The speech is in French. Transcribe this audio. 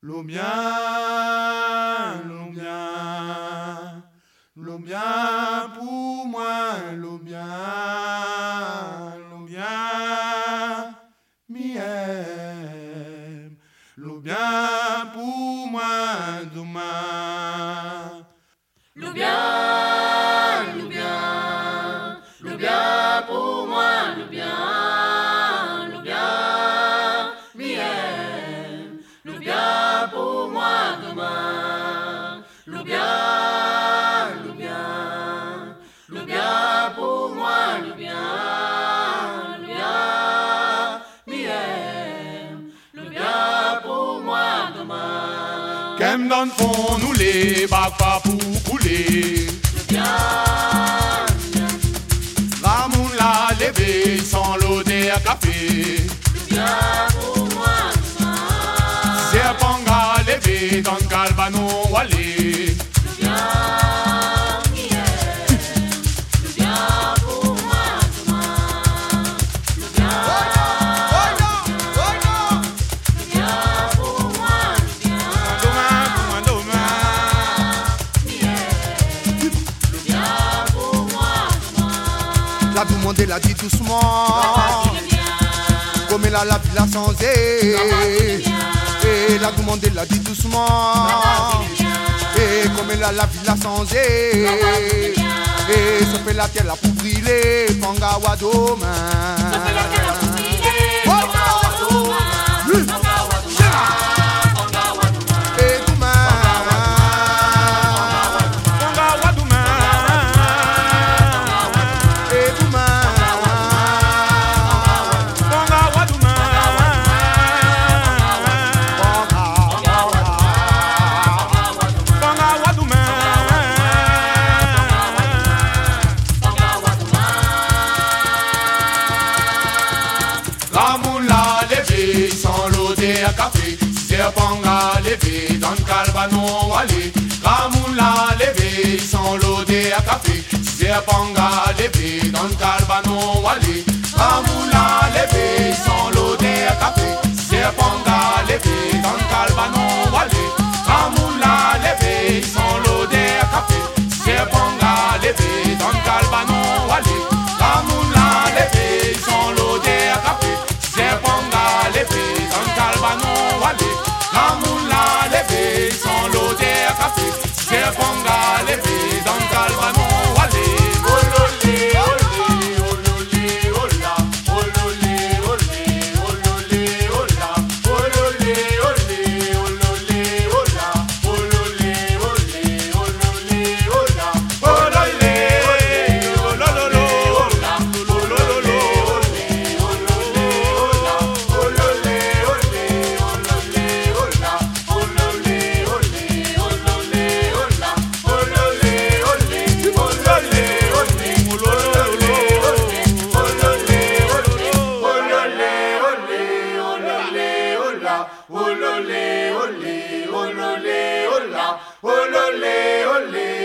L'eau bien, l'eau bien, l'eau bien pour moi, l'eau bien, l'eau bien, miel, l'eau bien pour moi demain. Qu'aime dans le fond nous les pas pour couler. Ramoun la sans l'eau des café. Serpanga La l'a dit doucement. Comme elle a la ville sans Et la demande l'a dit doucement. Et comme elle a la ville sans Et ça fait la terre la pour briller. Levé sans l'eau des café. Serpanga levé dans le calbanon walé. Ramoun la levé sans l'eau des café. Serpanga levé dans le calbanon olé, olé, olé, olé, olé, olé, olé, olé.